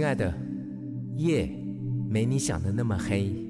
亲爱的，夜没你想的那么黑。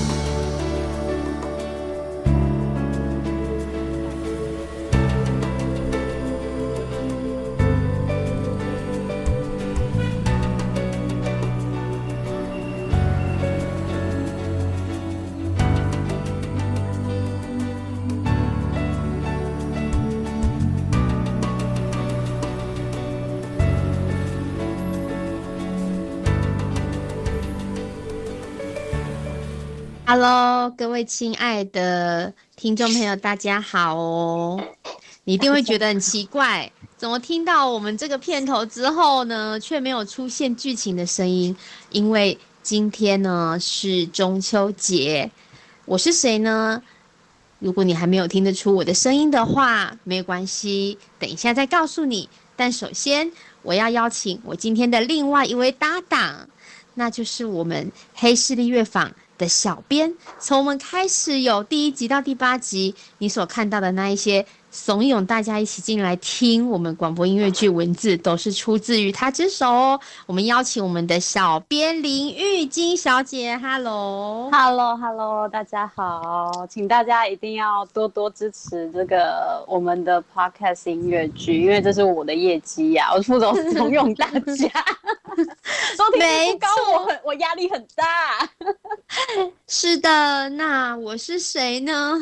各位亲爱的听众朋友，大家好哦！你一定会觉得很奇怪，怎么听到我们这个片头之后呢，却没有出现剧情的声音？因为今天呢是中秋节，我是谁呢？如果你还没有听得出我的声音的话，没有关系，等一下再告诉你。但首先，我要邀请我今天的另外一位搭档，那就是我们黑势力乐坊。的小编，从我们开始有第一集到第八集，你所看到的那一些怂恿大家一起进来听我们广播音乐剧文字，都是出自于他之手哦。我们邀请我们的小编林玉金小姐，Hello，Hello，Hello，大家好，请大家一定要多多支持这个我们的 Podcast 音乐剧，因为这是我的业绩呀，我副总怂恿大家。收听率不高，我很我压力很大。是的，那我是谁呢？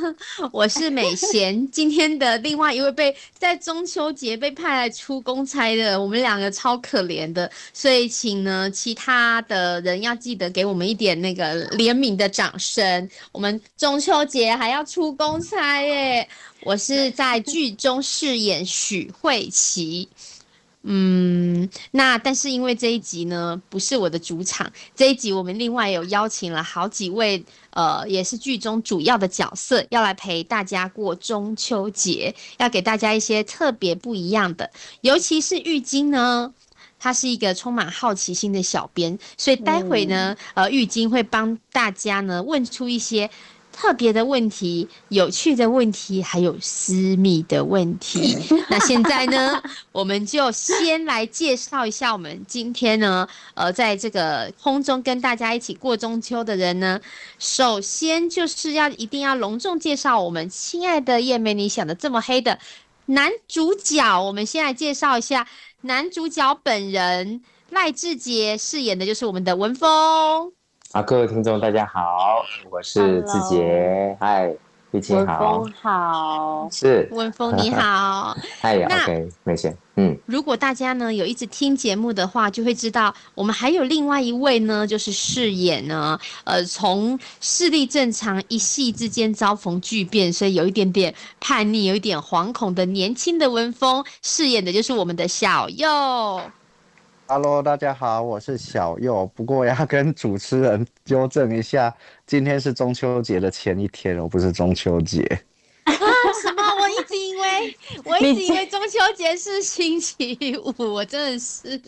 我是美贤，今天的另外一位被在中秋节被派来出公差的，我们两个超可怜的，所以请呢其他的人要记得给我们一点那个怜悯的掌声。我们中秋节还要出公差耶！我是在剧中饰演许慧琪。嗯，那但是因为这一集呢不是我的主场，这一集我们另外有邀请了好几位，呃，也是剧中主要的角色，要来陪大家过中秋节，要给大家一些特别不一样的。尤其是玉晶呢，他是一个充满好奇心的小编，所以待会呢，呃，玉晶会帮大家呢问出一些。特别的问题、有趣的问题，还有私密的问题。那现在呢，我们就先来介绍一下我们今天呢，呃，在这个空中跟大家一起过中秋的人呢。首先就是要一定要隆重介绍我们亲爱的叶美，你想的这么黑的男主角。我们先来介绍一下男主角本人赖志杰饰演的就是我们的文峰。啊，各位听众，大家好，我是志杰，嗨，玉清好，好，是文峰你好，嗨，OK，没事，嗯，如果大家呢有一直听节目的话，就会知道我们还有另外一位呢，就是饰演呢，呃，从视力正常一夕之间遭逢巨变，所以有一点点叛逆，有一点惶恐的年轻的文峰，饰演的就是我们的小右。Hello，大家好，我是小右。不过要跟主持人纠正一下，今天是中秋节的前一天哦，不是中秋节。啊？什么？我一直以为，我一直以为中秋节是星期五，我真的是。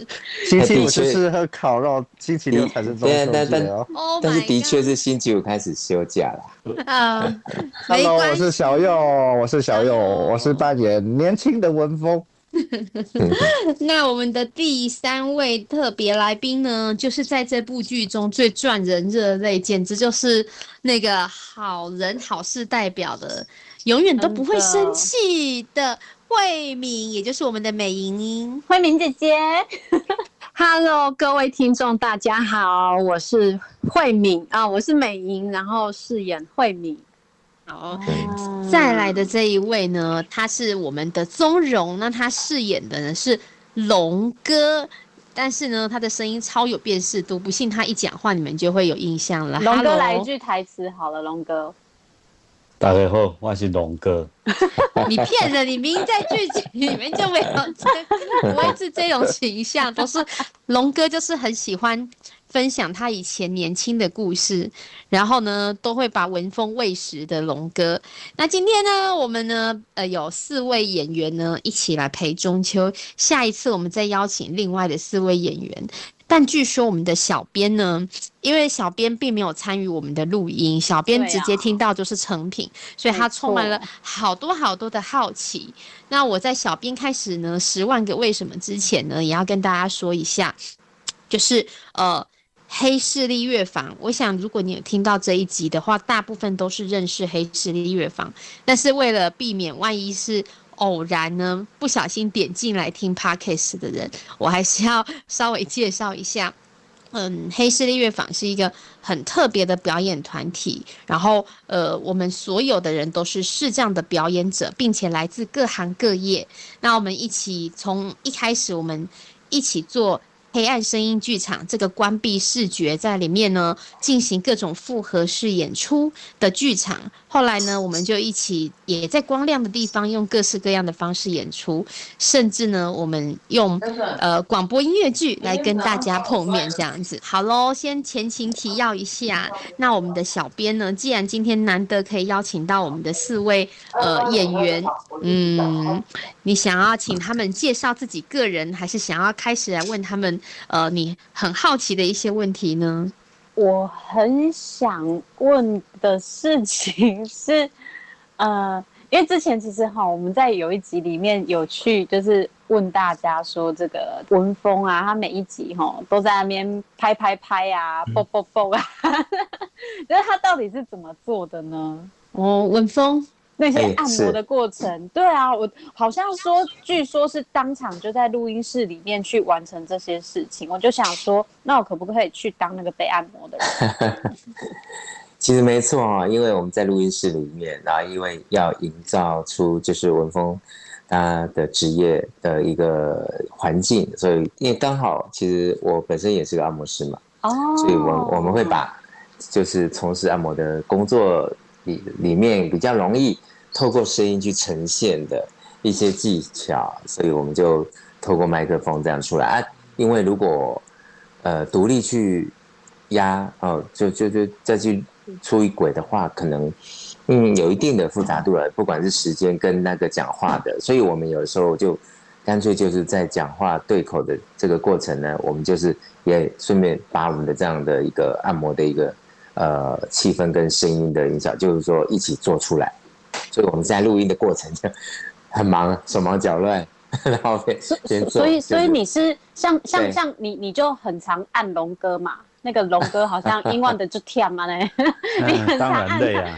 星期五是喝烤肉，星期六才是中秋节哦。但是的确是星期五开始休假了。啊，Hello，我是小右，我是小右，我是扮演年轻的文风。那我们的第三位特别来宾呢，就是在这部剧中最赚人热泪，简直就是那个好人好事代表的，永远都不会生气的慧敏，也就是我们的美莹莹，慧敏姐姐。Hello，各位听众，大家好，我是慧敏啊，我是美莹，然后饰演慧敏。好，再来的这一位呢，他是我们的宗荣，那他饰演的呢是龙哥，但是呢，他的声音超有辨识度，不信他一讲话，你们就会有印象了。龙哥来一句台词好了，龙哥。大家好，我是龙哥。你骗人！你明明在剧情里面就没有这，不会是这种形象，都是龙哥就是很喜欢分享他以前年轻的故事，然后呢都会把文风喂食的龙哥。那今天呢，我们呢呃有四位演员呢一起来陪中秋，下一次我们再邀请另外的四位演员。但据说我们的小编呢，因为小编并没有参与我们的录音，小编直接听到就是成品，所以他充满了好多好多的好奇。那我在小编开始呢十万个为什么之前呢，也要跟大家说一下，就是呃黑势力乐坊。我想如果你有听到这一集的话，大部分都是认识黑势力乐坊，但是为了避免万一是。偶然呢，不小心点进来听 podcast 的人，我还是要稍微介绍一下。嗯，黑势力乐坊是一个很特别的表演团体，然后呃，我们所有的人都是视障的表演者，并且来自各行各业。那我们一起从一开始，我们一起做。黑暗声音剧场这个关闭视觉在里面呢，进行各种复合式演出的剧场。后来呢，我们就一起也在光亮的地方用各式各样的方式演出，甚至呢，我们用呃广播音乐剧来跟大家碰面这样子。好喽，先前情提要一下。那我们的小编呢，既然今天难得可以邀请到我们的四位呃演员，嗯，你想要请他们介绍自己个人，还是想要开始来问他们？呃，你很好奇的一些问题呢？我很想问的事情是，呃，因为之前其实哈，我们在有一集里面有去，就是问大家说，这个文峰啊，他每一集哈都在那边拍拍拍啊，蹦蹦蹦啊，就是他到底是怎么做的呢？哦，文峰。那些按摩的过程，对啊，我好像说，据说是当场就在录音室里面去完成这些事情。我就想说，那我可不可以去当那个被按摩的人？其实没错啊，因为我们在录音室里面，然后因为要营造出就是文峰他的职业的一个环境，所以因为刚好其实我本身也是个按摩师嘛，哦，所以我我们会把就是从事按摩的工作里里面比较容易。透过声音去呈现的一些技巧，所以我们就透过麦克风这样出来啊。因为如果呃独立去压哦，就就就再去出一轨的话，可能嗯有一定的复杂度了，不管是时间跟那个讲话的，所以我们有时候就干脆就是在讲话对口的这个过程呢，我们就是也顺便把我们的这样的一个按摩的一个呃气氛跟声音的影响，就是说一起做出来。所以我们在录音的过程就很忙，手忙脚乱，然后先所以所以你是像像像你你就很常按龙哥嘛。那个龙哥好像 英文的就跳嘛嘞，你很常累啊，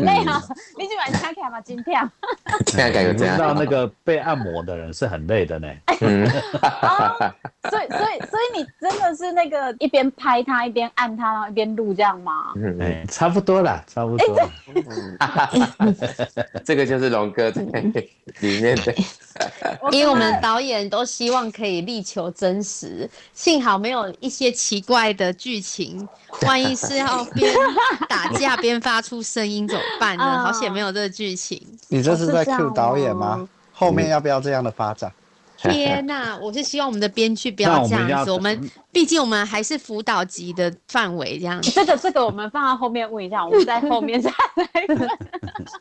累啊，你喜欢唱跳嘛？今天，现在感觉这样。知道那个被按摩的人是很累的呢。嗯，所以所以所以你真的是那个一边拍他一边按他，然后一边录这样吗？嗯，哎，差不多啦，差不多。这个就是龙哥在里面的，因为我们导演都希望可以力求真实，幸好没有一些奇怪的。剧情，万一是要边打架边发出声音怎么办呢？好险没有这个剧情。你这是在 Q 导演吗？后面要不要这样的发展？天哪！我是希望我们的编剧不要这样子。我们毕竟我们还是辅导级的范围，这样。这个这个我们放到后面问一下，我们 在后面再来。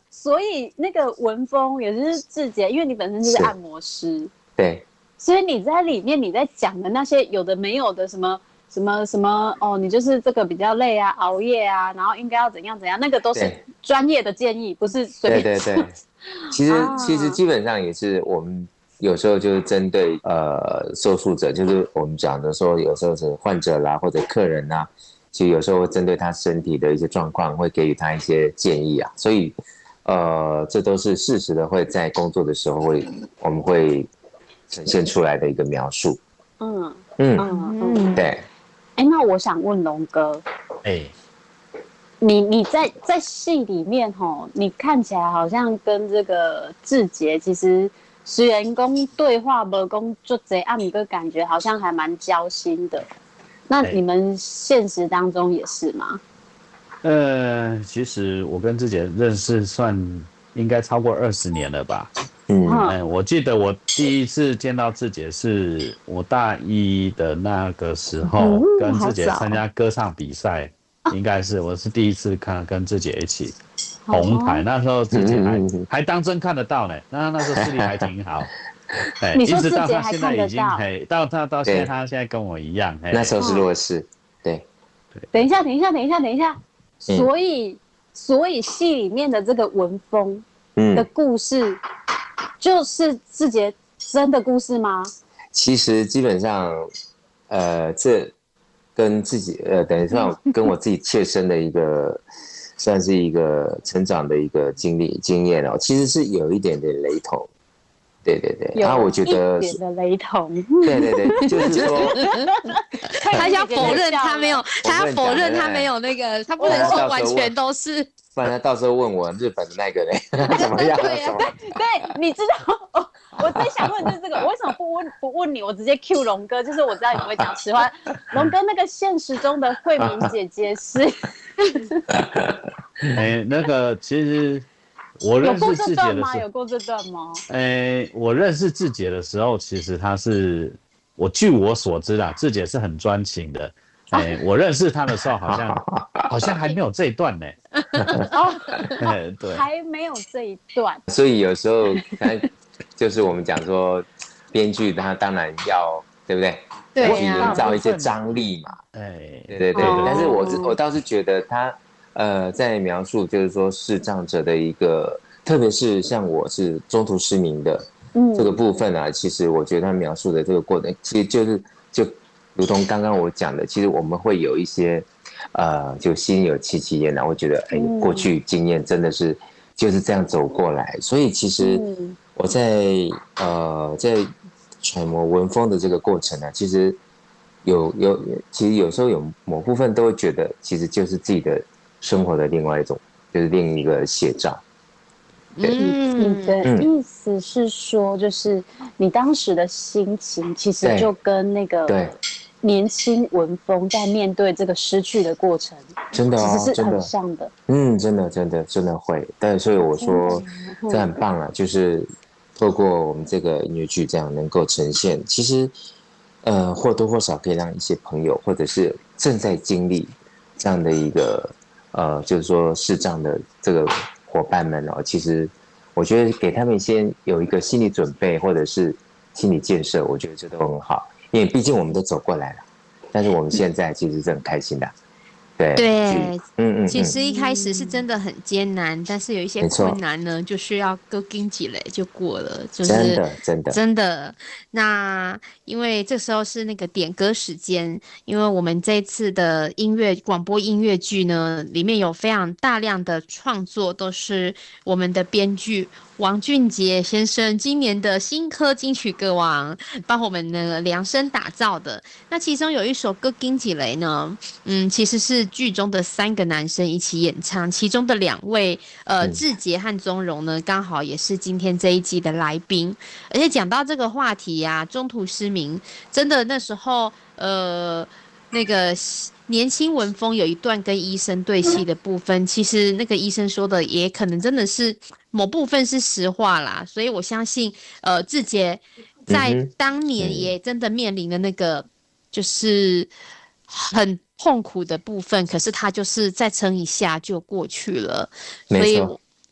所以那个文风也是志杰，因为你本身就是按摩师，对。所以你在里面你在讲的那些有的没有的什么。什么什么哦，你就是这个比较累啊，熬夜啊，然后应该要怎样怎样，那个都是专业的建议，不是随便。对对对，其实其实基本上也是我们有时候就是针对呃受术者，就是我们讲的说，有时候是患者啦或者客人呐，其实有时候会针对他身体的一些状况，会给予他一些建议啊，所以呃这都是事实的，会在工作的时候会我们会呈现出来的一个描述。嗯嗯。嗯，对。哎，那我想问龙哥，哎，你你在在戏里面吼，你看起来好像跟这个志杰，其实虽然公对话不公做贼，按你个感觉好像还蛮交心的。那你们现实当中也是吗？呃，其实我跟志杰认识算应该超过二十年了吧。嗯。嗯，我记得我第一次见到志姐是我大一的那个时候，哦跟志姐好早。参加歌唱比赛，应该是我是第一次看跟志姐一起红毯，那时候志姐还还当真看得到呢，那那时候视力还挺好。哎，你说一直到志姐还她现在已经看得到嘿，到现在他现在跟我一样，嘿那时候是弱势，对，等一下，等一下，等一下，等一下。嗯。所以，所以戏里面的这个文风的嗯，故事，就是志杰真的故事吗？其实基本上，呃，这跟自己呃，等于算跟我自己切身的一个，算是一个成长的一个经历经验哦，其实是有一点点雷同。对对对，然后我觉得一点的雷同。对对对，就是说，他要否认他没有，他要否认他没有那个，他不能说完全都是。不然他到时候问我日本的那个嘞 怎么样？对啊什么？对，你知道，哦、我最想问的就是这个，我为什么不问不问你？我直接 Q 龙哥，就是我知道你会讲实话。龙哥那个现实中的慧敏姐姐是 哎，那个其实我有认识志姐段吗？的时候，有过这段吗？哎，我认识志姐的时候，其实她是我据我所知啦，志姐是很专情的。哎，我认识他的时候，好像 好像还没有这一段呢。哦，哎，对，还没有这一段。所以有时候，就是我们讲说，编剧他当然要对不对？对要去呀营造一些张力嘛。哎，对对对，哦但是我是我倒是觉得他呃在描述就是说视障者的一个，特别是像我是中途失明的嗯，这个部分啊，其实我觉得他描述的这个过程，其实就是就如同刚刚我讲的，其实我们会有一些呃就心有戚戚焉然后觉得哎嗯。过去经验真的是就是这样走过来，所以其实嗯。我在呃在揣摩文风的这个过程呢、其实有有其实有时候有某部分都会觉得，其实就是自己的生活的另外一种，就是另一个写照。嗯你嗯，的嗯。意思是说，就是你当时的心情，其实就跟那个对年轻文风在面对这个失去的过程，真的哦其实，是很真的，像的。嗯，真的真的真的会。但所以我说嗯这很棒啊，就是透过我们这个音乐剧这样能够呈现，其实呃或多或少可以让一些朋友或者是正在经历这样的一个呃，就是说视障的这个伙伴们哦，其实我觉得给他们先有一个心理准备或者是心理建设，我觉得这都很好，因为毕竟我们都走过来了，但是我们现在其实是很开心的，对对嗯嗯，嗯其实一开始是真的很艰难，但是有一些困难呢，就是要够盯起来就过了，就是真的真的真的。那因为这时候是那个点歌时间，因为我们这次的音乐广播音乐剧呢，里面有非常大量的创作，都是我们的编剧王俊杰先生今年的新科金曲歌王帮我们那个量身打造的。那其中有一首歌《金几雷》呢，嗯，其实是剧中的三个男生一起演唱，其中的两位，呃，嗯志杰和宗荣呢，刚好也是今天这一季的来宾。而且讲到这个话题呀、中途失明，真的那时候，呃，那个年轻文风有一段跟医生对戏的部分，其实那个医生说的也可能真的是某部分是实话啦，所以我相信，呃，志杰在当年嗯也真的面临了那个就是很痛苦的部分，可是他就是再撑一下就过去了，所以。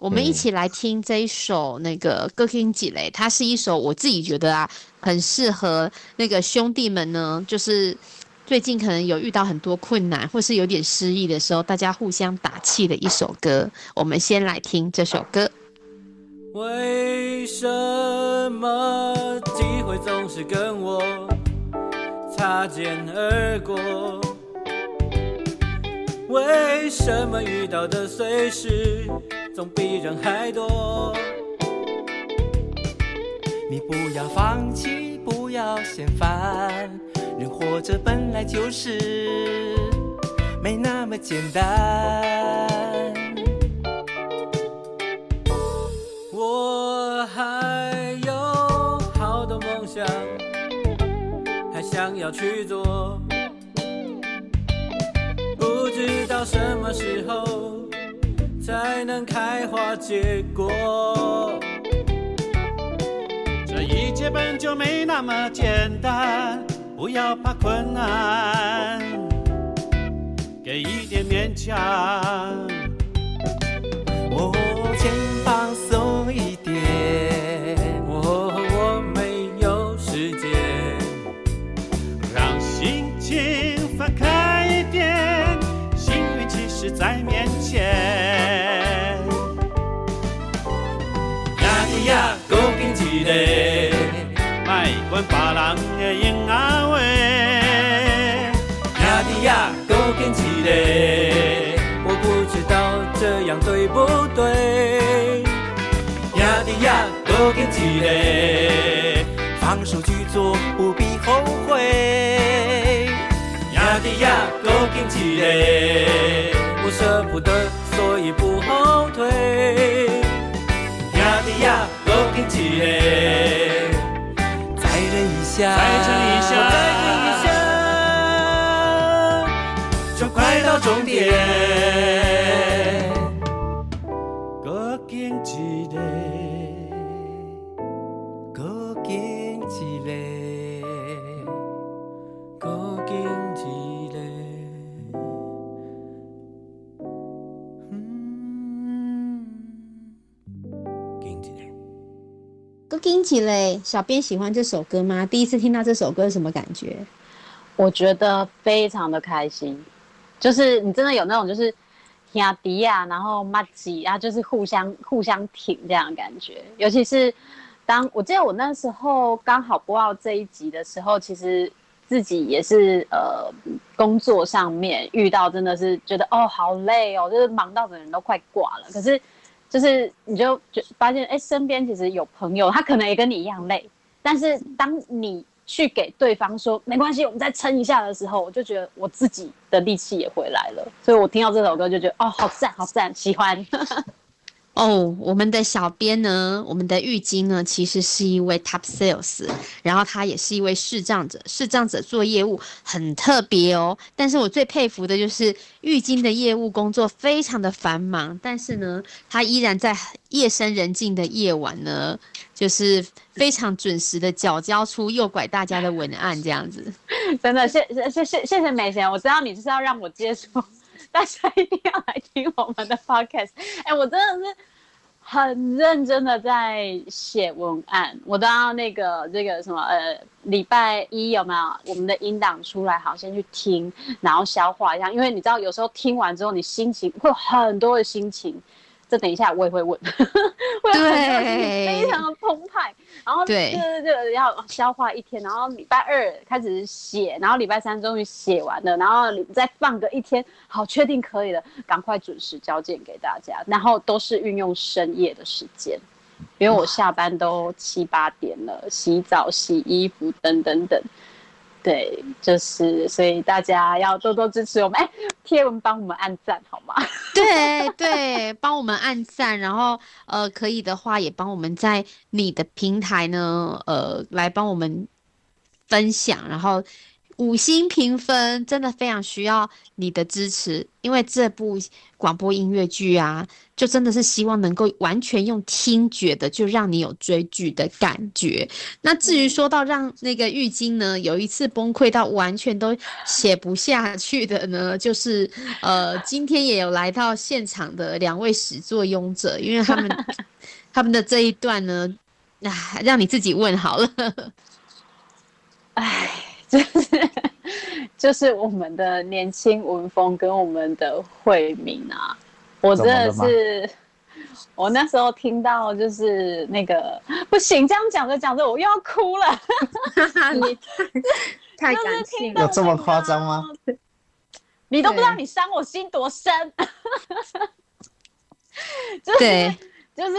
我们一嗯起来听这一首那个《歌听几雷》，它是一首我自己觉得啊，很适合那个兄弟们呢，就是最近可能有遇到很多困难，或是有点失意的时候，大家互相打气的一首歌。我们先来听这首歌。为什么机会总是跟我擦肩而过？为什么遇到的碎事总比人还多？你不要放弃，不要嫌烦，人活着本来就是没那么简单。我还有好多梦想，还想要去做，不知道道什么时候才能开花结果。本就没那么简单，不要怕困难，给一点勉强。我肩膀松一点，我我没有时间，让心情放开一点，幸运其实在面前。呀呀，够紧一个，卖管别人的言啊话，呀咿呀，够紧一个，我不知道这样对不对。呀咿呀，够紧一个，放手去做，不必后悔。呀咿呀，够紧一个，我舍不得，所以不后退。呀咿呀，够紧一个，再忍一下，再撑一下，再撑一下，就快到终点。够惊奇嘞！小编喜欢这首歌吗？第一次听到这首歌是什么感觉？我觉得非常的开心，就是你真的有那种就是兄弟啊，然后马吉啊，就是互相互相挺这样的感觉。尤其是当我记得我那时候刚好播到这一集的时候，其实自己也是呃工作上面遇到真的是觉得哦好累哦，就是忙到整个人都快挂了。可是就是你就就发现哎，身边其实有朋友，他可能也跟你一样累，但是当你去给对方说没关系，我们再撑一下的时候，我就觉得我自己的力气也回来了。所以我听到这首歌就觉得哦，好赞，好赞，喜欢。哦，我们的小编呢，我们的玉晶呢，其实是一位 top sales，然后他也是一位视障者，视障者做业务很特别哦。但是我最佩服的就是玉晶的业务工作非常的繁忙，但是呢，他依然在夜深人静的夜晚呢，就是非常准时的缴交出诱拐大家的文案，这样子。真的，谢谢谢谢谢谢美贤，我知道你就是要让我接触，大家一定要来听我们的 podcast。哎，我真的是很认真的在写文案，我都要那个这个什么呃，礼拜一有没有我们的音档出来，好先去听，然后消化一下，因为你知道有时候听完之后，你心情会很多的心情。这等一下我也会问，会很多心情非常的澎湃，然后对就是这个要消化一天，然后礼拜二开始写，然后礼拜三终于写完了，然后你再放个一天，好确定可以了，赶快准时交件给大家，然后都是运用深夜的时间，因为我下班都七八点了，洗澡、洗衣服等等等。对，就是所以大家要多多支持我们，哎，贴文帮我们按赞好吗？对对，帮我们按赞，然后呃，可以的话也帮我们在你的平台呢，呃，来帮我们分享，然后五星评分，真的非常需要你的支持，因为这部广播音乐剧啊，就真的是希望能够完全用听觉的，就让你有追剧的感觉。那至于说到让那个玉晶呢，有一次崩溃到完全都写不下去的呢，就是呃，今天也有来到现场的两位始作俑者，因为他们 他们的这一段呢，啊，让你自己问好了。唉，就 是就是我们的年轻文风跟我们的慧敏啊，我真的是，我那时候听到就是那个不行，这样讲着讲着我又要哭了，你太感性有这么夸张吗？你都不知道你伤我心多深，就是就是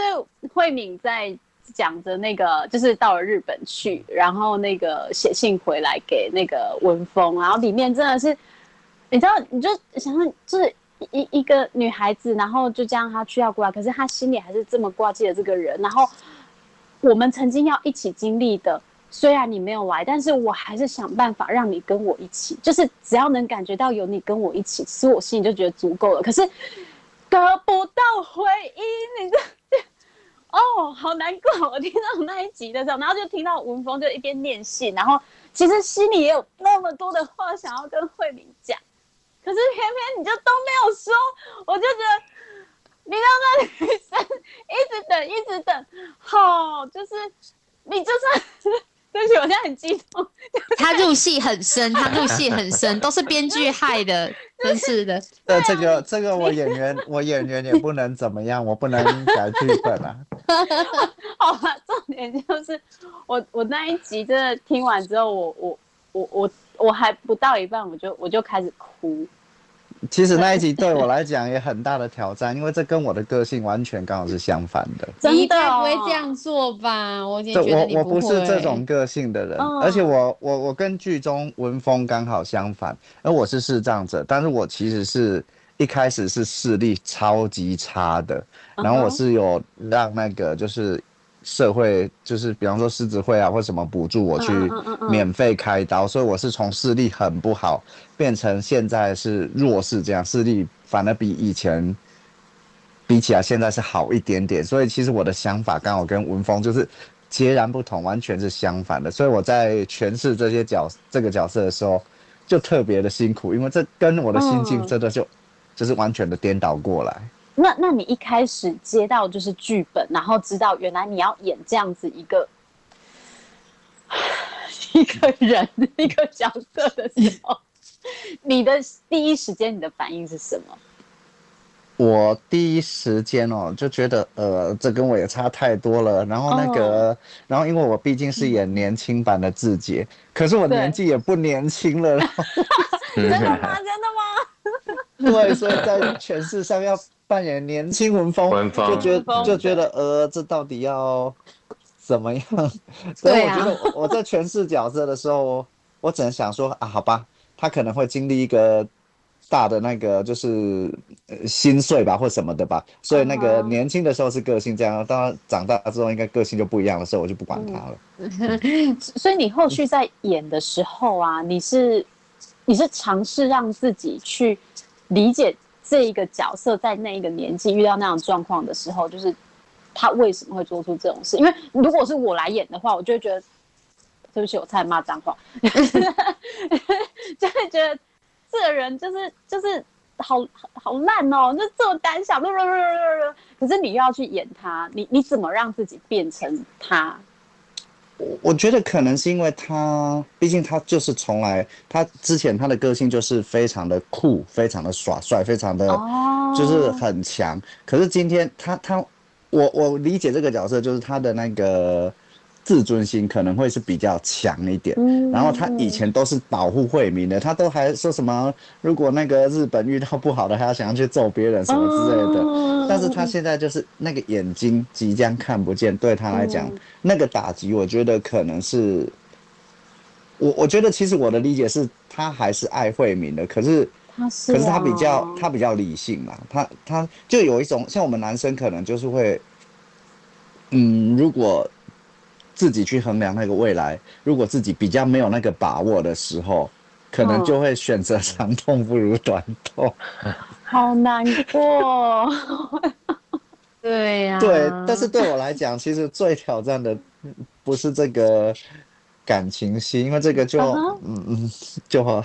慧敏在。讲着那个，就是到了日本去，然后那个写信回来给那个文峰，然后里面真的是，你知道，你就想想，就是一一个女孩子，然后就这样她去要过来，可是她心里还是这么挂记着这个人，然后我们曾经要一起经历的虽然你没有来，但是我还是想办法让你跟我一起，就是只要能感觉到有你跟我一起，其实我心里就觉得足够了。可是得不到回应，你这哦，好难过。我听到那一集的时候，然后就听到文峰就一边念信，然后其实心里也有那么多的话想要跟慧敏讲，可是偏偏你就都没有说，我就觉得你让那女生一直等，一直等，好，就是你就算。对不起，我现在很激动。他入戏很深，他入戏很深，都是编剧害的，真是的。呃，这个这个我演员 我演员也不能怎么样，我不能改剧本啊。好吧，重点就是我我那一集真的听完之后，我我我我我还不到一半，我就我就开始哭。其实那一集对我来讲也很大的挑战，因为这跟我的个性完全刚好是相反的。你该不会这样做吧？我觉得我我不是这种个性的人，而且我我我跟剧中文风刚好相反，而我是视障者，但是我其实是一开始是视力超级差的，然后我是有让那个就是。社会就是比方说狮子会啊，或什么补助我去免费开刀，所以我是从视力很不好变成现在是弱势，这样视力反而比以前比起来现在是好一点点。所以其实我的想法刚好跟文峰就是截然不同，完全是相反的。所以我在诠释这些角这个角色的时候，就特别的辛苦，因为这跟我的心境真的就就是完全的颠倒过来。那那你一开始接到就是剧本，然后知道原来你要演这样子一个一个人一个角色的时候，你的第一时间你的反应是什么？我第一时间哦就觉得呃这跟我也差太多了，然后那个然后因为我毕竟是演年轻版的志杰，可是我年纪也不年轻了，真的吗？真的吗？对，所以在诠释上要。扮演年轻文风，就觉得就觉得呃，这到底要怎么样？所以我觉得我在诠释角色的时候，我只能想说啊，好吧，他可能会经历一个大的那个就是心碎吧，或什么的吧。所以那个年轻的时候是个性这样，当然长大之后应该个性就不一样了，所以，我就不管他了。所以你后续在演的时候啊，你是你是尝试让自己去理解。这一个角色在那一个年纪遇到那样状况的时候，就是他为什么会做出这种事？因为如果是我来演的话，我就会觉得对不起，我才骂脏话，就会觉得这个人就是就是好好烂哦，就这么胆小，可是你又要去演他，你你怎么让自己变成他？我觉得可能是因为他，毕竟他就是从来，他之前他的个性就是非常的酷，非常的耍帅，非常的，就是很强。可是今天他他，我我理解这个角色就是他的那个。自尊心可能会是比较强一点，然后他以前都是保护惠民的，他都还说什么，如果那个日本遇到不好的，还要想要去揍别人什么之类的。但是他现在就是那个眼睛即将看不见，对他来讲，那个打击，我觉得可能是，我我觉得其实我的理解是他还是爱惠民的，可是他是，可是他比较他比较理性嘛，他他就有一种像我们男生可能就是会，嗯，如果。自己去衡量那个未来，如果自己比较没有那个把握的时候，可能就会选择长痛不如短痛。好难过。对呀。对，但是对我来讲，其实最挑战的不是这个感情戏，因为这个就嗯嗯，就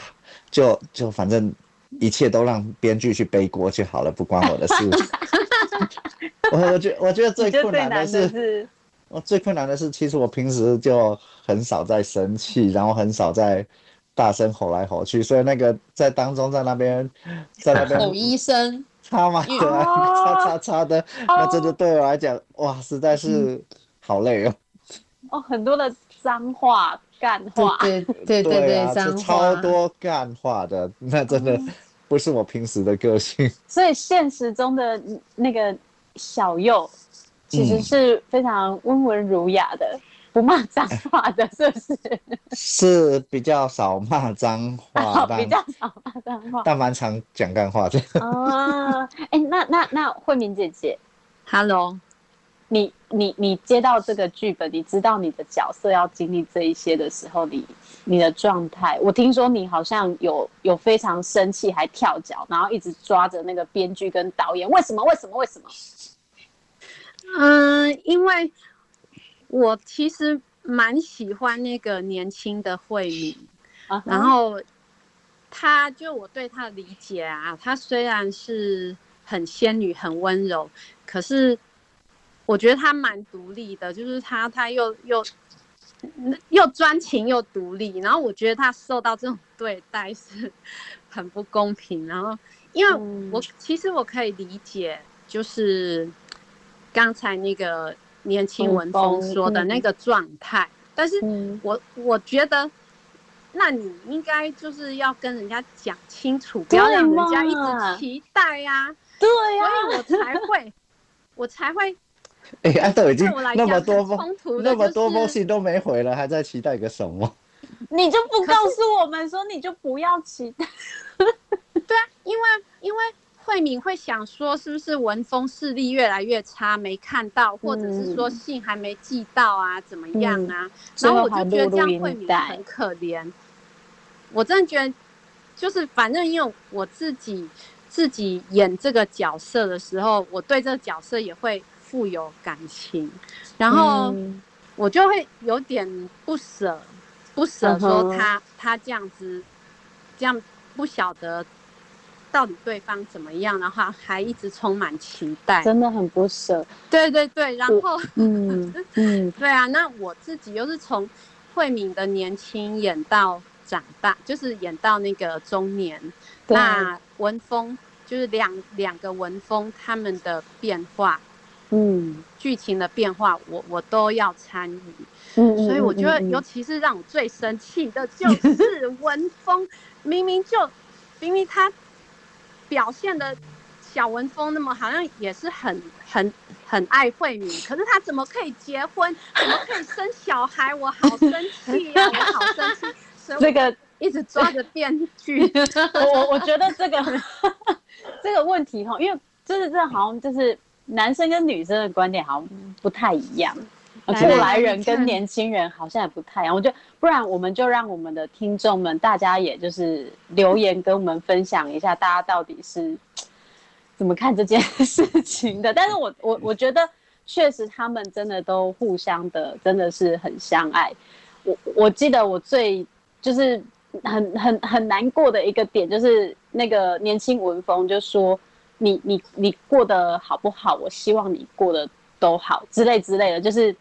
就就反正一切都让编剧去背锅就好了，不关我的事。我我觉我觉得最困难的是。我最困难的是，其实我平时就很少在生气，然后很少在大声吼来吼去，所以那个在当中在那边在那边吼医生擦嘛，对啊，擦擦擦的，那真的对我来讲，哇，实在是好累哦。哦，很多的脏话、干话，对对对对，脏话超多干话的，那真的不是我平时的个性。所以现实中的那个小右。其实是非常温文儒雅的，不骂脏话的，是不是？是比较少骂脏话，比较少骂脏话，但蛮常讲干话的。啊，哎，那那那慧敏姐姐，Hello，你你你接到这个剧本，你知道你的角色要经历这一些的时候，你你的状态，我听说你好像有有非常生气，还跳脚，然后一直抓着那个编剧跟导演，为什么？为什么？为什么？嗯，因为我其实蛮喜欢那个年轻的慧敏，然后他就我对他的理解啊，他虽然是很仙女、很温柔，可是我觉得他蛮独立的，就是他他又又又专情又独立，然后我觉得他受到这种对待是 很不公平，然后因为我其实我可以理解，就是。刚才那个年轻文风说的那个状态，但是我我觉得，那你应该就是要跟人家讲清楚，不要让人家一直期待呀。对呀，所以我才会，我才会。哎，安德已经那么多封，那么多封信都没回了，还在期待个什么？你就不告诉我们说，你就不要期待。对啊，因为因为。慧敏会想说，是不是文峰视力越来越差，没看到，或者是说信还没寄到啊，怎么样啊？然后我就觉得这样慧敏很可怜。我真的觉得，就是反正因为我自己自己演这个角色的时候，我对这个角色也会富有感情，然后我就会有点不舍，不舍说他他这样子，这样不晓得。到底对方怎么样的话，还一直充满期待，真的很不舍。对对对，然后，嗯嗯，对啊，那我自己又是从慧敏的年轻演到长大，就是演到那个中年。那文峰就是两两个文峰他们的变化，嗯，剧情的变化，我我都要参与。嗯所以我觉得，尤其是让我最生气的就是 文峰，明明就明明他。表现的小文峰那么好像也是很很很爱慧敏，可是他怎么可以结婚？怎么可以生小孩？我好生气呀！我好生气。这个一直抓着编剧，我我觉得这个 这个问题哈，因为就是这好像就是男生跟女生的观点好像不太一样。过来人跟年轻人好像也不太一样，我觉得不然我们就让我们的听众们，大家也就是留言跟我们分享一下，大家到底是怎么看这件 事情的。但是我我我觉得确实他们真的都互相的真的是很相爱。我我记得我最就是很很很难过的一个点，就是那个年轻文风就说你你你过得好不好？我希望你过得都好之类之类的，就是。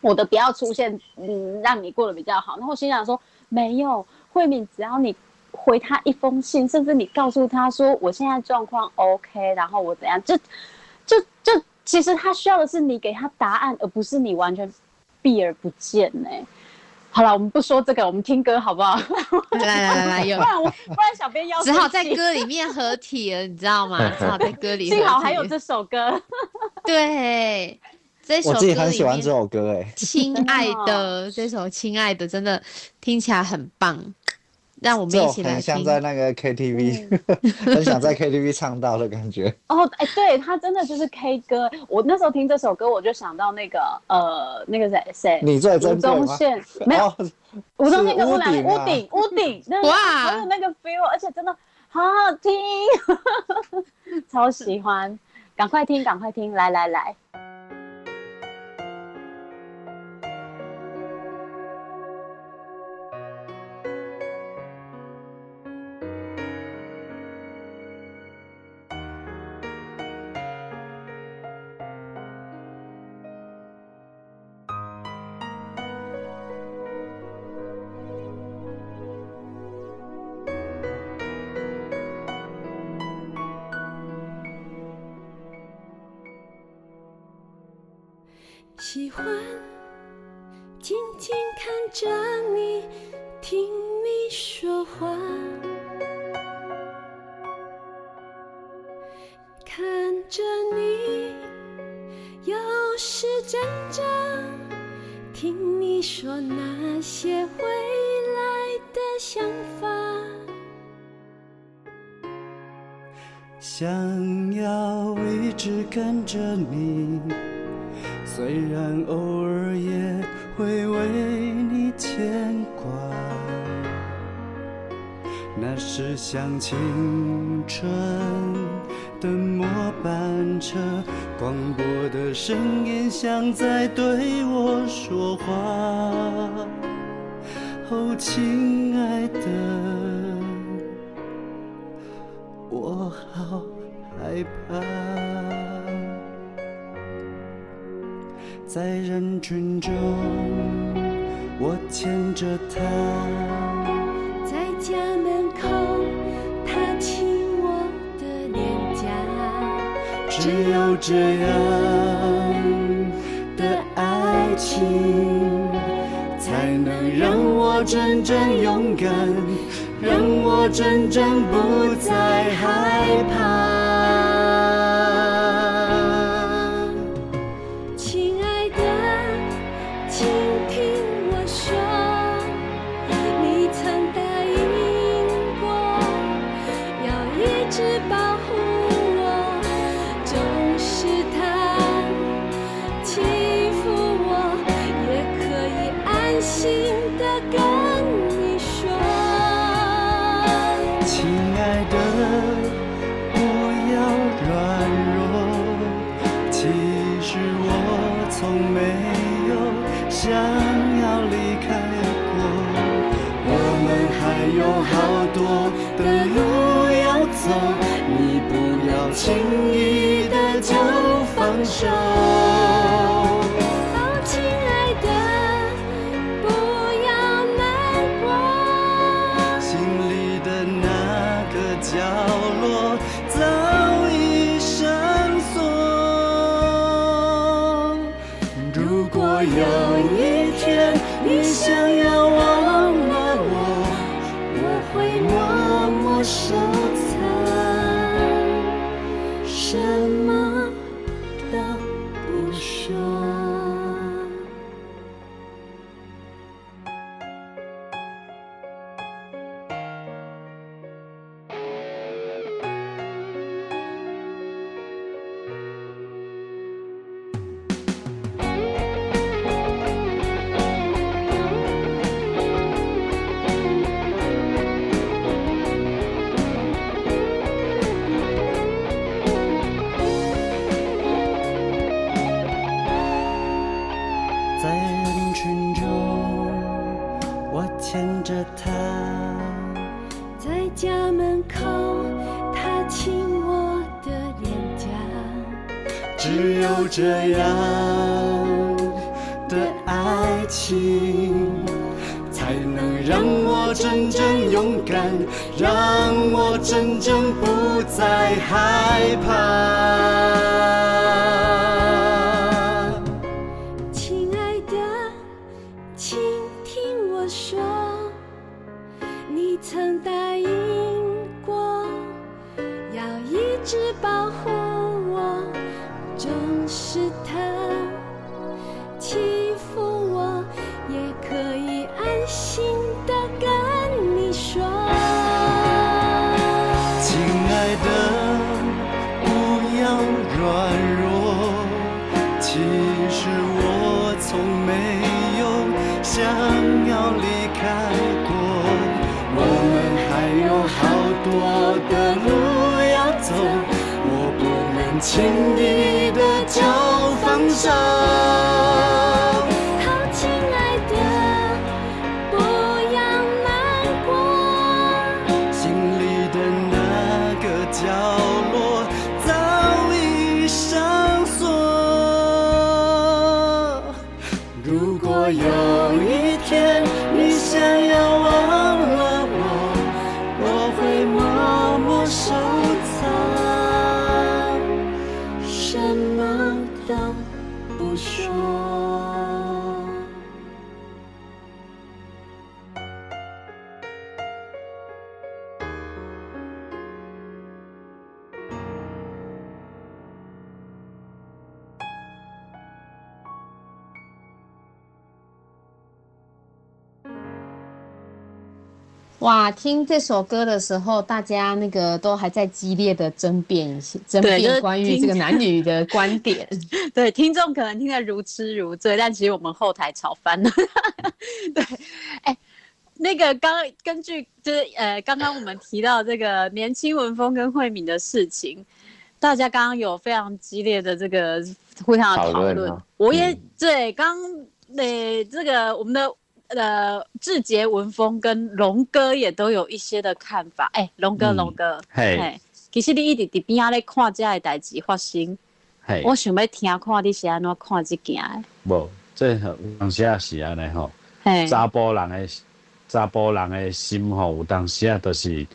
我的不要出现，嗯，让你过得比较好。然后心想说，没有慧敏，只要你回他一封信，甚至你告诉他说我现在状况 OK，然后我怎样，就就就其实他需要的是你给他答案，而不是你完全避而不见呢。好了，我们不说这个，我们听歌好不好？来来来来，有，不然我不然小编要只好在歌里面合体了，你知道吗？只好在歌里，幸好还有这首歌，对。我自己很喜欢这首歌，哎，亲爱的，这首亲爱的真的听起来很棒，让我们一起来听。像在那个 KTV，很想在 KTV 唱到的感觉。哦，哎，对，他真的就是 K 歌。我那时候听这首歌，我就想到那个，呃，那个谁谁？你最吴宗宪没有？吴宗宪跟屋顶，屋顶，屋顶，哇，还有那个 feel，而且真的好好听，超喜欢，赶快听，赶快听，来来来。那些未来的想法，想要一直跟着你。虽然偶尔也会为你牵挂，那是像青春的末班车，广播的声音像在对我说话。哦，亲爱的，我好害怕。在人群中，我牵着她，只有这样的爱情，才能让我真正勇敢，让我真正不再害怕。亲爱的，不要软弱。其实我从没有想要离开过，我们还有好多的路要走，你不要轻易的就放手。只有这样的爱情，才能让我真正勇敢，让我真正不再害怕。不不说。哇，听这首歌的时候，大家那个都还在激烈的争辩争对就是辩关于这个男女的观点。对，听众可能听得如痴如醉，但其实我们后台吵翻了。对，哎、那个刚刚根据就是呃，刚刚我们提到这个年轻文风跟慧敏的事情，大家刚刚有非常激烈的这个互相的讨论。啊我也、对刚呃这个我们的。呃，志杰文峰跟龙哥也都有一些的看法。哎、龙哥，嗯龙哥，嘿嘿其实你一直伫边仔咧看这的代志发生，嘿，我想要听看你是安怎看这件的。无，这有当时也是安尼吼，嘿，查甫人的查甫人的心吼，有当时啊，就是，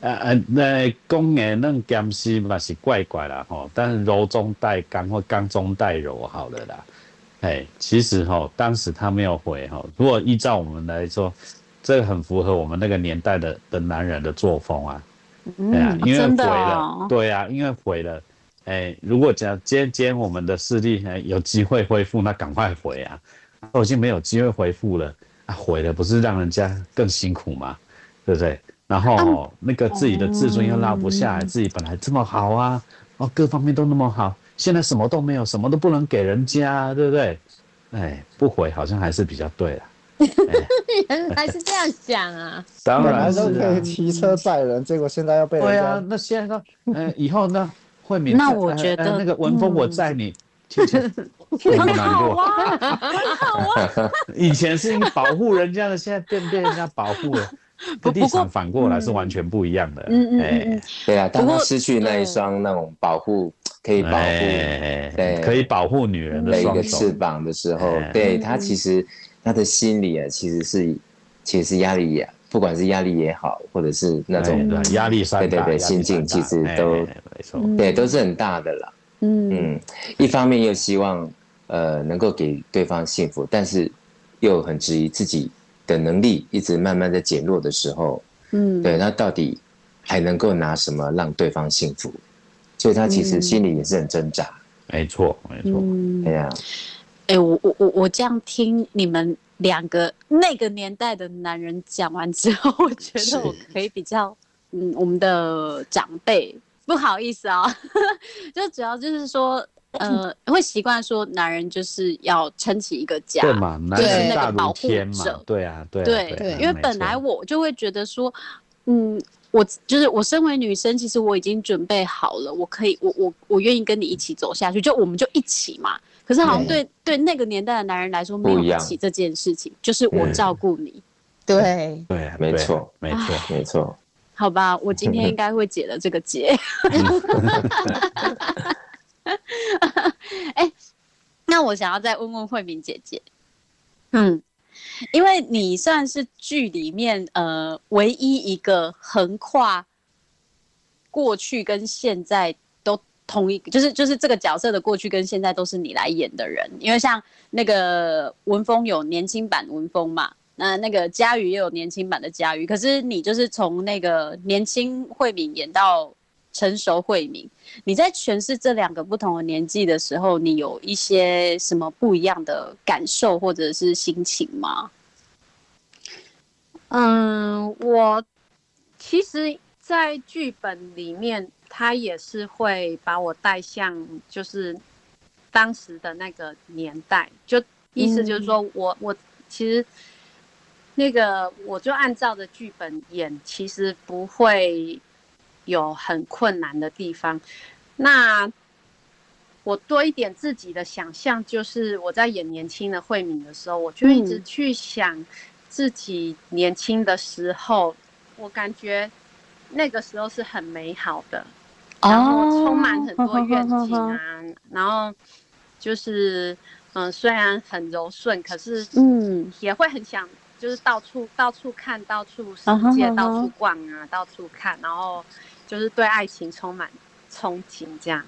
呃呃，那讲的那剑丝嘛是怪怪啦吼，但是柔中带刚或刚中带柔好了啦。哎，其实哈，当时他没有回哈。如果依照我们来说，这个很符合我们那个年代的的男人的作风啊。对啊，因为真的毁了，哦对啊，因为回了。哎，如果讲今天我们的视力哎有机会恢复，那赶快回啊！都已经没有机会恢复了，啊，回了不是让人家更辛苦吗？对不对？然后、哦那个自己的自尊又拉不下来，自己本来这么好啊，哦，各方面都那么好，现在什么都没有，什么都不能给人家，对不对？哎，不回好像还是比较对啦。原来是这样想啊！当然可以啊，骑车载人，结果现在要被人家对啊，那现在呢？呃，以后呢？慧敏，那我觉得呃那个文峰我载你，很好过。啊，很好啊。以前是你保护人家的，现在变被人家保护了。不这立场反过来是完全不一样的。嗯嗯嗯哎嗯，对啊，当他失去那一双那种保护可以保护哎对可以保护女人的的一个翅。膀的时候哎，对他其实他的心里啊，其实是其实是压力也，不管是压力也好，或者是那种压力山大，对对对，心境其实哎都没错。对都是很大的啦。嗯嗯，一方面又希望呃能够给对方幸福，但是又很质疑自己的能力一直慢慢在减弱的时候，嗯，对，那到底还能够拿什么让对方幸福？所以他其实心里也是很挣扎。没错，没错。嗯。对，呀，哎、我我我我这样听你们两个那个年代的男人讲完之后，我觉得我可以比较，嗯，我们的长辈不好意思啊，就主要就是说，呃，会习惯说男人就是要撑起一个家，对嘛，男就是人大如那个保护天嘛者，，对啊，对啊对对啊，因为本来我就会觉得说，嗯，我就是我身为女生，其实我已经准备好了，我可以，我我我愿意跟你一起走下去，就我们就一起嘛。可是好像对对那个年代的男人来说，没有不一样起这件事情，就是我嗯照顾你，对，对没错，没错。没错。好吧？我今天应该会解了这个结。哎、那我想要再问问慧敏姐姐，嗯，因为你算是剧里面呃唯一一个横跨过去跟现在都同一，就是就是这个角色的过去跟现在都是你来演的人。因为像那个文峰有年轻版文峰嘛，那那个佳瑜也有年轻版的佳瑜，可是你就是从那个年轻慧敏演到成熟慧敏，你在诠释这两个不同的年纪的时候，你有一些什么不一样的感受或者是心情吗？嗯，我其实，在剧本里面，他也是会把我带向就是当时的那个年代，就意思就是说我、我其实那个我就按照着剧本演，其实不会有很困难的地方。那我多一点自己的想象，就是我在演年轻的慧敏的时候，我就一直嗯。去想自己年轻的时候，我感觉那个时候是很美好的，然后充满很多愿景啊，然后就是嗯，虽然很柔顺，可是嗯。也会很想，就是到处到处看，到处世界，到处逛啊，到处看，然后就是对爱情充满憧憬这样。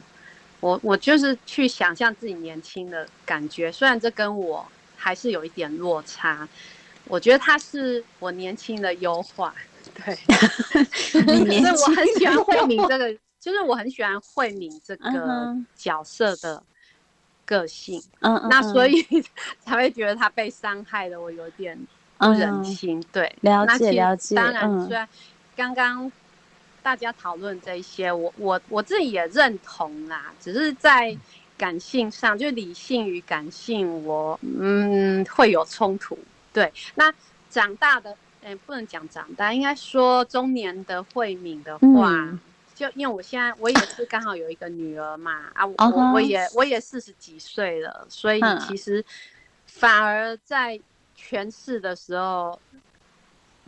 我我就是去想象自己年轻的感觉，虽然这跟我还是有一点落差，我觉得他是我年轻的优化。对，所以我很喜欢慧敏优这个，就是我很喜欢慧敏这个角色的个性。嗯那所以 才会觉得他被伤害的，我有点不忍心。对，了解了解当然，嗯虽然刚刚大家讨论这一些，我我我自己也认同啦，只是在感性上，就理性与感性我，嗯会有冲突。对，那长大的，嗯、不能讲长大，应该说中年的慧敏的话。嗯就因为我现在我也是刚好有一个女儿嘛，啊，我我我也我也四十几岁了，所以嗯其实反而在诠释的时候，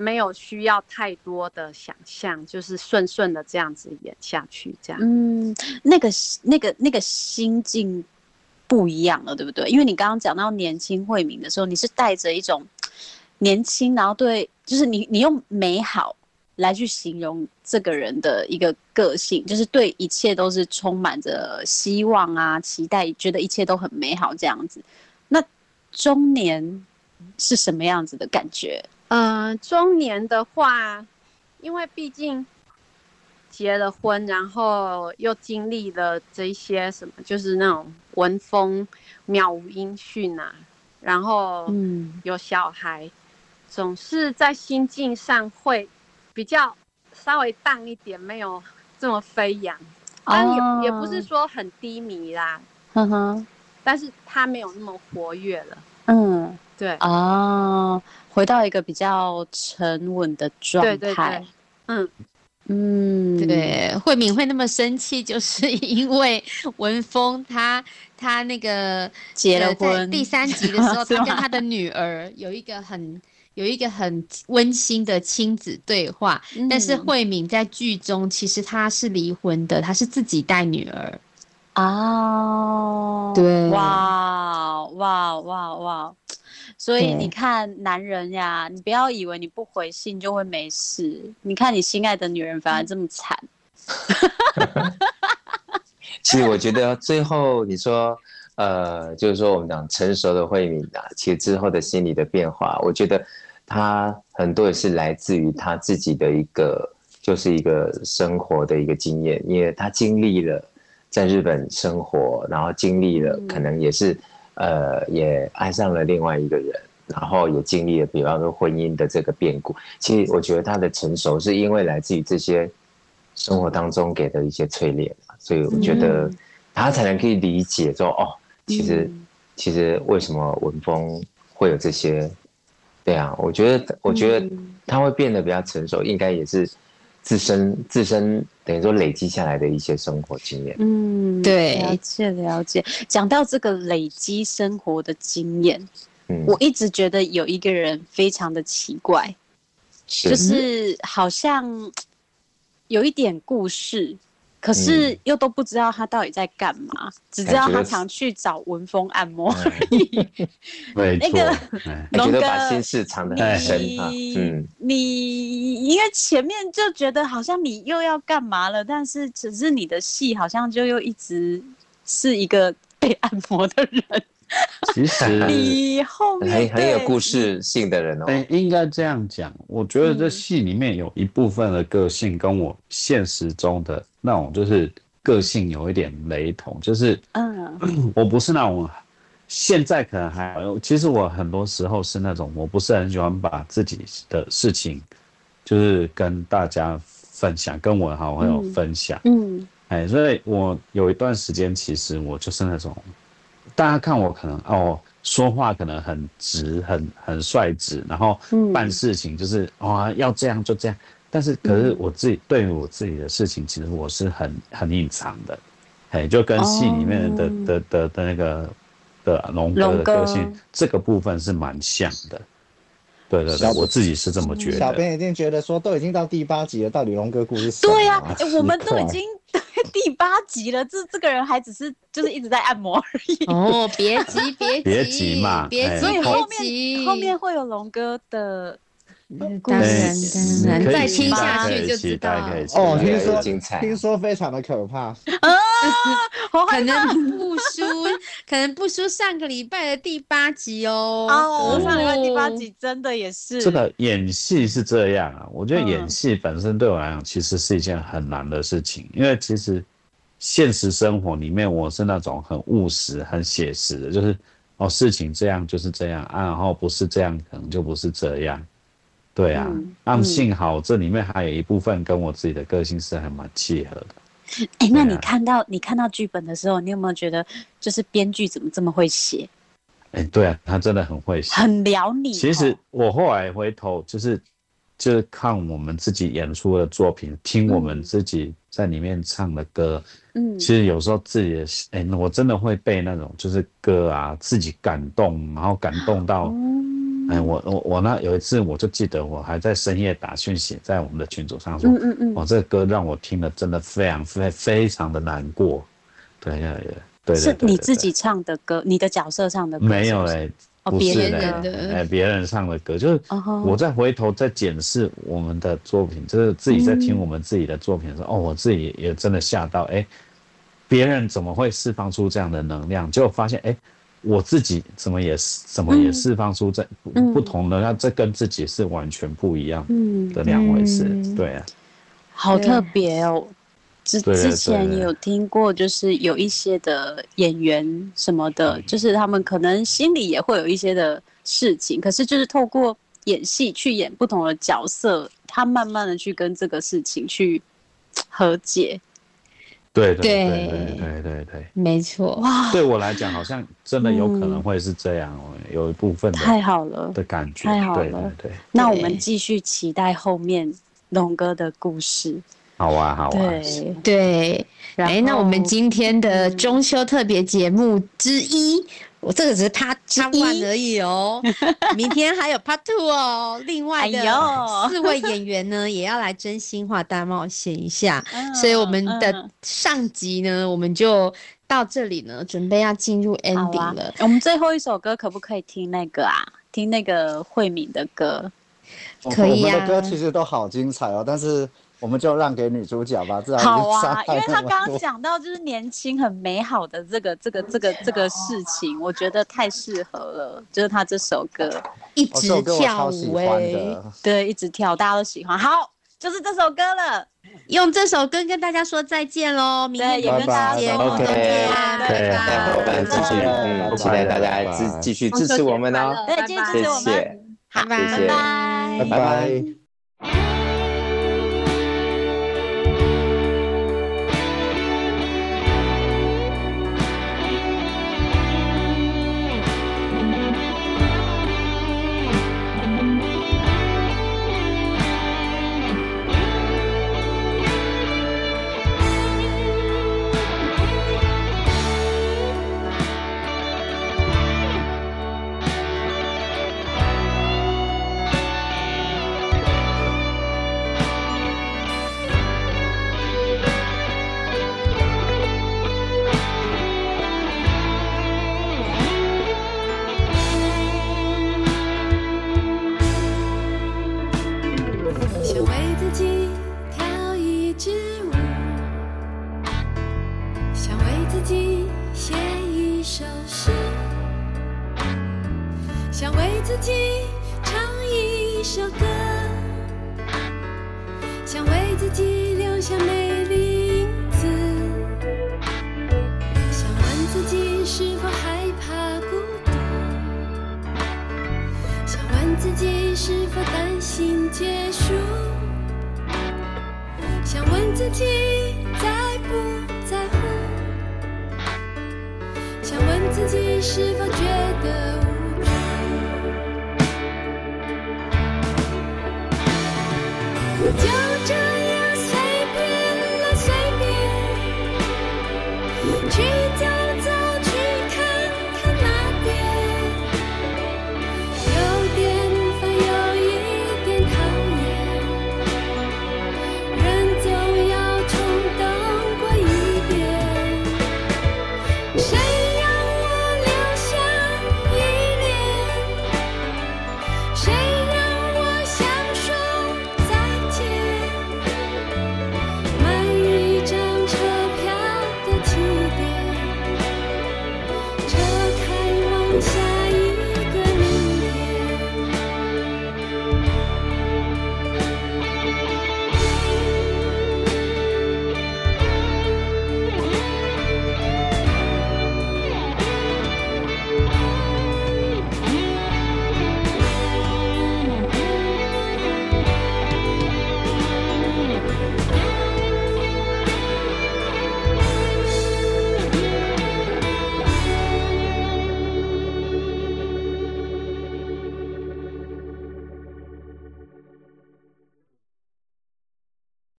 没有需要太多的想象，就是顺顺的这样子演下去，这样。嗯，那个那个那个心境不一样了，对不对？因为你刚刚讲到年轻慧敏的时候，你是带着一种年轻，然后对，就是你你用美好来去形容这个人的一个个性，就是对一切都是充满着希望啊、期待，觉得一切都很美好这样子。那中年是什么样子的感觉？呃，中年的话，因为毕竟结了婚，然后又经历了这一些什么，就是那种文风渺无音讯啊，然后嗯。有小孩，总是在心境上会比较稍微淡一点，没有这么飞扬，但也、也不是哦说很低迷啦，嗯哼，但是他没有那么活跃了，嗯。对，哦，回到一个比较沉稳的状态。对对对，嗯。嗯，对，慧敏会那么生气，就是因为文峰他他那个结了婚第三集的时候，他跟他的女儿有一个很有一个很温馨的亲子对话。但是嗯慧敏在剧中其实她是离婚的，她是自己带女儿。哦，对哇哇哇哇！所以你看，男人呀，你不要以为你不回信就会没事。你看你心爱的女人反而这么惨。其实我觉得最后你说，呃，就是说我们讲成熟的慧敏啊，其实之后的心理的变化，我觉得他很多也是来自于他自己的一个，就是一个生活的一个经验，因为他经历了在日本生活，然后经历了可能也是，呃，也爱上了另外一个人。然后也经历了，比方说婚姻的这个变故。其实我觉得他的成熟是因为来自于这些生活当中给的一些淬炼啊所以我觉得嗯他才能可以理解说，哦，其实、其实为什么文风会有这些？对啊，我觉得我觉得他会变得比较成熟，应该也是自身自身等于说累积下来的一些生活经验。嗯，对了解了解。讲到这个累积生活的经验，嗯我一直觉得有一个人非常的奇怪，就是好像有一点故事，可是又都不知道他到底在干嘛，只知道他常去找文峰按摩而已。那个，哎我觉得龙哥把心事藏得很深啊，嗯。你因为前面就觉得好像你又要干嘛了，但是只是你的戏好像就又一直是一个被按摩的人。其实你后面很很有故事性的人哦。哎，应该这样讲。我觉得这戏里面有一部分的个性跟我现实中的那种就是个性有一点雷同，就是嗯 我不是那种现在可能还好，其实我很多时候是那种我不是很喜欢把自己的事情就是跟大家分享，跟我的好朋友嗯分享。嗯哎，所以我有一段时间，其实我就是那种，大家看我可能哦，说话可能很直，很很率直，然后嗯办事情就是哇、要这样就这样。但是可是我自己、对于我自己的事情，其实我是很很隐藏的，哎，就跟戏里面的、哦的的的那个的龙哥的个性这个部分是蛮像的。对对对，我自己是这么觉得。小编一定觉得说，都已经到第八集了，到底龙哥故事对呀、我们都已经第八集了，这这个人还只是就是一直在按摩而已。哦，别急，别急，别急嘛哎别急，所以后面后面会有龙哥的故当然事当然，可以再听下可以去就知期待道。可以哦，听说精彩听说非常的可怕。啊可能不输，可能不输上个礼拜的第八集哦。哦，上礼拜第八哦集真的也是这个演戏是这样啊，我觉得嗯演戏本身对我来讲其实是一件很难的事情，因为其实现实生活里面我是那种很务实、很写实的，就是哦，事情这样就是这样啊，然后不是这样，可能就不是这样。对啊，嗯那、嗯幸好这里面还有一部分跟我自己的个性是还蛮契合的。哎，那你看到你看到剧本的时候，你有没有觉得就是编剧怎么这么会写，哎，对啊，他真的很会写。很撩你哦？其实我后来回头就是就是看我们自己演出的作品，听我们自己在里面唱的歌，嗯其实有时候自己的哎、我真的会被那种就是歌啊自己感动，然后感动到，哦哎、我我我呢有一次我就记得我还在深夜打讯息在我们的群组上说，嗯嗯嗯。哦这个歌让我听了真的非常非非常的难过，对对对对是你自己唱的歌，你的角色唱的歌没有是不是嘞，哦别人的哎，别人唱的歌，就是我再回头再检视我们的作品，就是自己在听我们自己的作品的时候，哦，我自己也真的吓到，哎，别人怎么会释放出这样的能量？结果发现，哎，我自己怎么也是怎么也嗯释放出这不嗯不同的，那这跟自己是完全不一样嗯的两回事，嗯对啊，好特别哦。之之前有听过，就是有一些的演员什么的，就是他们可能心里也会有一些的事情，可是就是透过演戏去演不同的角色，他慢慢的去跟这个事情去和解。对对对对对对，没错，哇！对我来讲，好像真的有可能会是这样哦，有一部分太好了的感觉，太好了，对。那我们继续期待后面龙哥的故事。好啊，好啊，对对。哎，那我们今天的中秋特别节目之一。我这个只是 Part One 而已哦，明天还有 Part Two 哦。另外的四位演员呢，也要来真心话大冒险一下，嗯所以我们的嗯上集呢，我们就到这里呢，准备要进入 ending 啊了。我们最后一首歌可不可以听那个啊？听那个慧敏的歌。可以啊我们的歌其实都好精彩哦，但是我们就让给女主角吧，至少好啊，因为他那么多刚刚讲到就是年轻很美好的这个这个这个这个事情，我觉得太适合了，就是她这首歌。一直跳舞欢哎，的。对一直跳，大家都喜欢。好，就是这首歌了。用这首歌跟大家说再见喽，明天对也跟大家时间说空中见，对拜拜。拜嗯，期待大家继继续支持我们哦，对，继续支持我们。谢，拜拜。拜拜自己在不在乎？想问自己是否觉得